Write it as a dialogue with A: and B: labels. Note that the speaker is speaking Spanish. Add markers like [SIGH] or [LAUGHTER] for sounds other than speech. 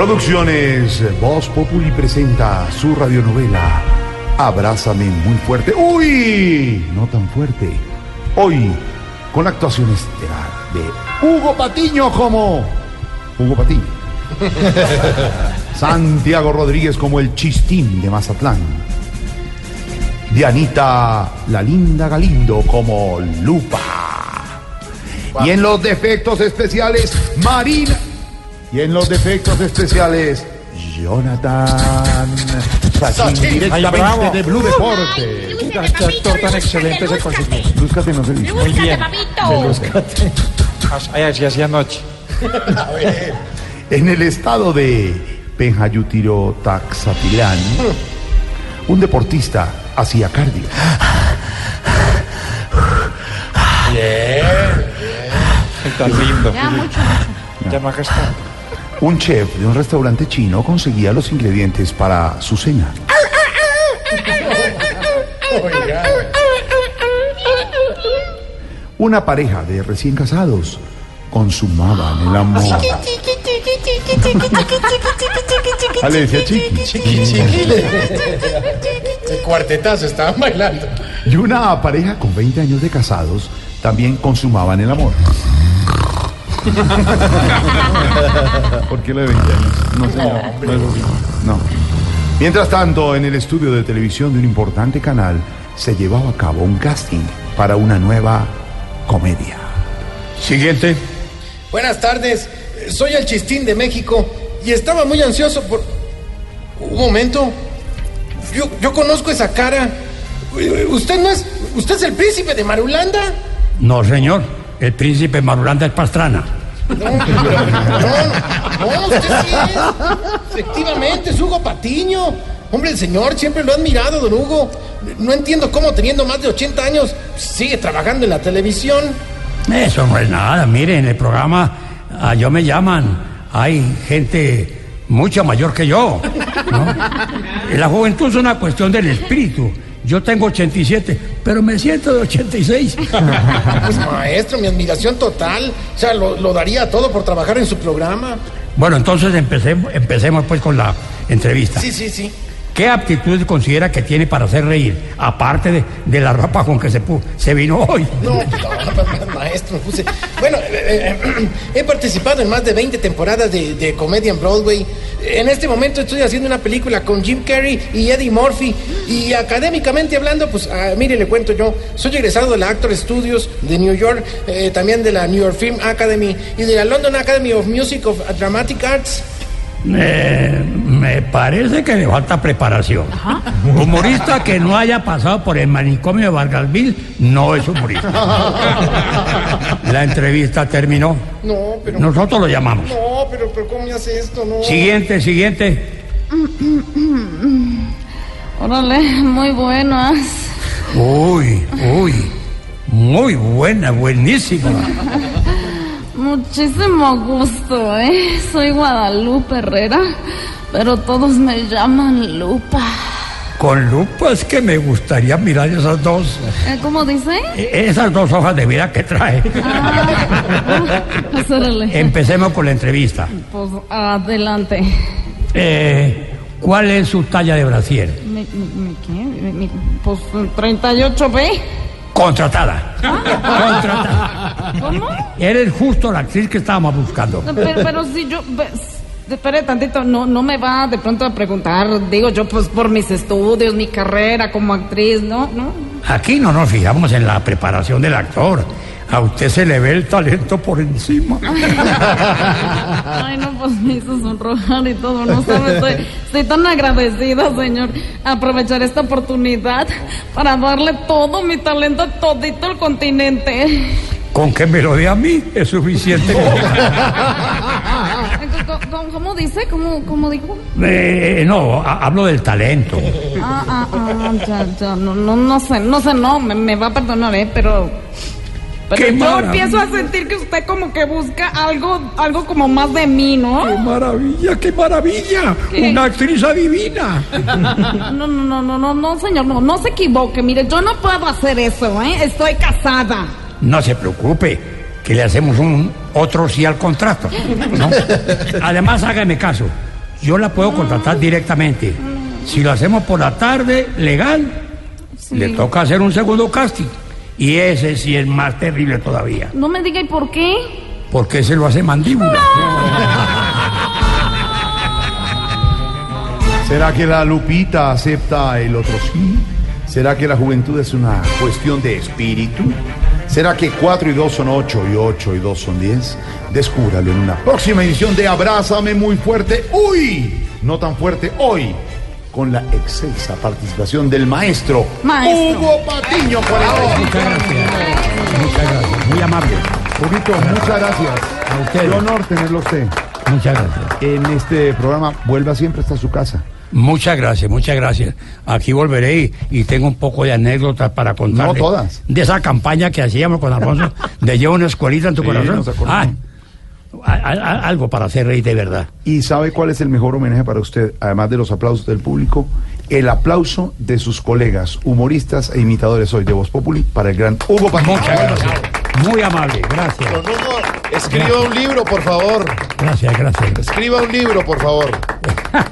A: Producciones Voz Populi presenta su radionovela Abrázame muy fuerte. ¡Uy! No tan fuerte. Hoy, con la actuación estelar de Hugo Patiño como Hugo Patiño. [LAUGHS] Santiago Rodríguez como el Chistín de Mazatlán. Dianita La Linda Galindo como Lupa. Y en los defectos especiales, Marina. Y en los defectos especiales, Jonathan Sachin, directamente de Blue Deporte.
B: Tan excelente se consiguió.
A: Lúzcate, no se dice.
B: Muy bien. Ay, así hacía anoche. [LAUGHS]
A: En el estado de Penjayutiro Taxatilán, un deportista hacía cardio.
B: Lindo.
C: Ya, mucho, mucho.
B: Ya majestad.
A: Un chef de un restaurante chino conseguía los ingredientes para su cena. Una pareja de recién casados consumaban el amor. Ah, le decía chiqui.
D: El cuartetazo estaban bailando.
A: Y una pareja con 20 años de casados también consumaban el amor. [LAUGHS] ¿Por qué lo de 20 años? No, señor. No, es. Mientras tanto, en el estudio de televisión de un importante canal se llevaba a cabo un casting para una nueva comedia. Siguiente.
D: Buenas tardes, soy el Chistín de México y estaba muy ansioso por... Un momento, yo, yo conozco esa cara. ¿Usted no es... ¿Usted es el príncipe de Marulanda?
E: No, señor. El príncipe Marulanda es Pastrana.
D: No, no, no, usted sí es. Efectivamente, es Hugo Patiño. Hombre, el señor siempre lo ha admirado, don Hugo. No entiendo cómo teniendo más de 80 años sigue trabajando en la televisión.
E: Eso no es nada. Mire, en el programa a yo me llaman. Hay gente mucho mayor que yo. ¿no? [LAUGHS] La juventud es una cuestión del espíritu. Yo tengo 87, pero me siento de 86. [LAUGHS]
D: Pues maestro, mi admiración total. O sea, lo, lo daría todo por trabajar en su programa.
E: Bueno, entonces empecemos, empecemos pues con la entrevista.
D: Sí, sí, sí.
E: ¿Qué aptitud considera que tiene para hacer reír? Aparte de, de la ropa con que se, pu- se vino hoy.
D: No, no, maestro, puse. Bueno, eh, eh, [CLEARS THROAT] he participado en más de 20 temporadas de, de comedia en Broadway. En este momento estoy haciendo una película con Jim Carrey y Eddie Murphy. Y académicamente hablando, pues ah, mire, le cuento yo. Soy egresado de la Actor Studios de New York, eh, también de la New York Film Academy y de la London Academy of Music of Dramatic Arts.
E: Eh, me parece que le falta preparación. Humorista que no haya pasado por el manicomio de Vargasville no es humorista. [LAUGHS] La entrevista terminó.
D: No, pero.
E: Nosotros lo llamamos.
D: No, pero, pero ¿cómo me hace esto? No.
E: Siguiente, siguiente.
C: Órale, muy buenas.
E: Uy, uy. Muy buena, buenísima.
C: Muchísimo gusto, ¿eh? Soy Guadalupe Herrera, pero todos me llaman Lupa.
E: Con lupa es que me gustaría mirar esas dos,
C: ¿Eh, ¿Cómo dice?
E: eh, esas dos hojas de vida que trae.
C: Ah. [LAUGHS]
E: Empecemos con la entrevista.
C: Pues adelante.
E: Eh, ¿Cuál es su talla de brasier?
C: ¿Mi, mi, mi qué? Pues 38B.
E: Contratada. Contratada.
C: ¿Cómo?
E: Eres justo la actriz que estábamos buscando.
C: Pero, pero si yo... ve- Espere tantito, no, no me va de pronto a preguntar, digo yo, pues por mis estudios, mi carrera como actriz, ¿no? ¿No?
E: Aquí no nos fijamos en la preparación del actor. A usted se le ve el talento por encima. [LAUGHS]
C: Ay, no, pues me hizo sonrojar y todo, no sabe, estoy, estoy tan agradecida, señor. Aprovechar esta oportunidad para darle todo mi talento a todito el continente.
E: Con que me lo dé a mí es suficiente. [LAUGHS]
C: ¿Cómo, dice? ¿Cómo, cómo dijo?
E: Eh, no, ha- hablo del talento.
C: Ah, ah, ah, ya, ya, no, no, no sé, no sé, no, me, me va a perdonar, ¿eh? Pero... Pero
E: Qué
C: yo
E: maravilla.
C: empiezo a sentir que usted como que busca algo, algo como más de mí, ¿no?
E: ¡Qué maravilla, qué maravilla!
C: ¿Qué?
E: Una actriz adivina. [LAUGHS]
C: No, no, no, no, no, no, señor, no, no se equivoque. Mire, yo no puedo hacer eso, ¿eh? Estoy casada.
E: No se preocupe, que le hacemos un otro sí al contrato. ¿no? [LAUGHS] Además, hágame caso. yo la puedo contratar directamente. Si lo hacemos por la tarde, legal,
C: Sí.
E: le toca hacer un segundo casting. Y ese sí es más terrible todavía,
C: No me diga, ¿y por qué?
E: porque ese lo hace mandíbula. [LAUGHS]
A: ¿Será que la Lupita acepta el otro sí? ¿Será que la juventud es una cuestión de espíritu? ¿Será que 4 y 2 son 8 y 8 y 2 son 10? Descúbralo en una próxima edición de Abrázame muy fuerte. ¡Uy! No tan fuerte hoy. Con la excelsa participación del maestro,
C: Maestro.
A: Hugo Patiño. Por.
E: Muchas gracias. Muchas gracias. Muy amable.
A: Huguito, muchas gracias.
E: A usted.
A: Qué honor tenerlo a usted.
E: Muchas gracias.
A: En este programa, vuelva siempre hasta su casa.
E: Muchas gracias, muchas gracias. Aquí volveré y, y tengo un poco de anécdotas para contar.
A: No todas.
E: De esa campaña que hacíamos con Alfonso de lleva una escuelita en tu
A: Sí,
E: corazón. Ah, a- a- algo para hacer reír de verdad.
A: ¿Y sabe cuál es el mejor homenaje para usted, además de los aplausos del público? El aplauso de sus colegas, humoristas e imitadores hoy de Voz Populi para el gran Hugo Patiño.
E: Muchas gracias. Muy amable, gracias.
F: Don Hugo, escriba un libro, por favor.
E: Gracias, gracias.
F: Escriba un libro, por favor. [LAUGHS]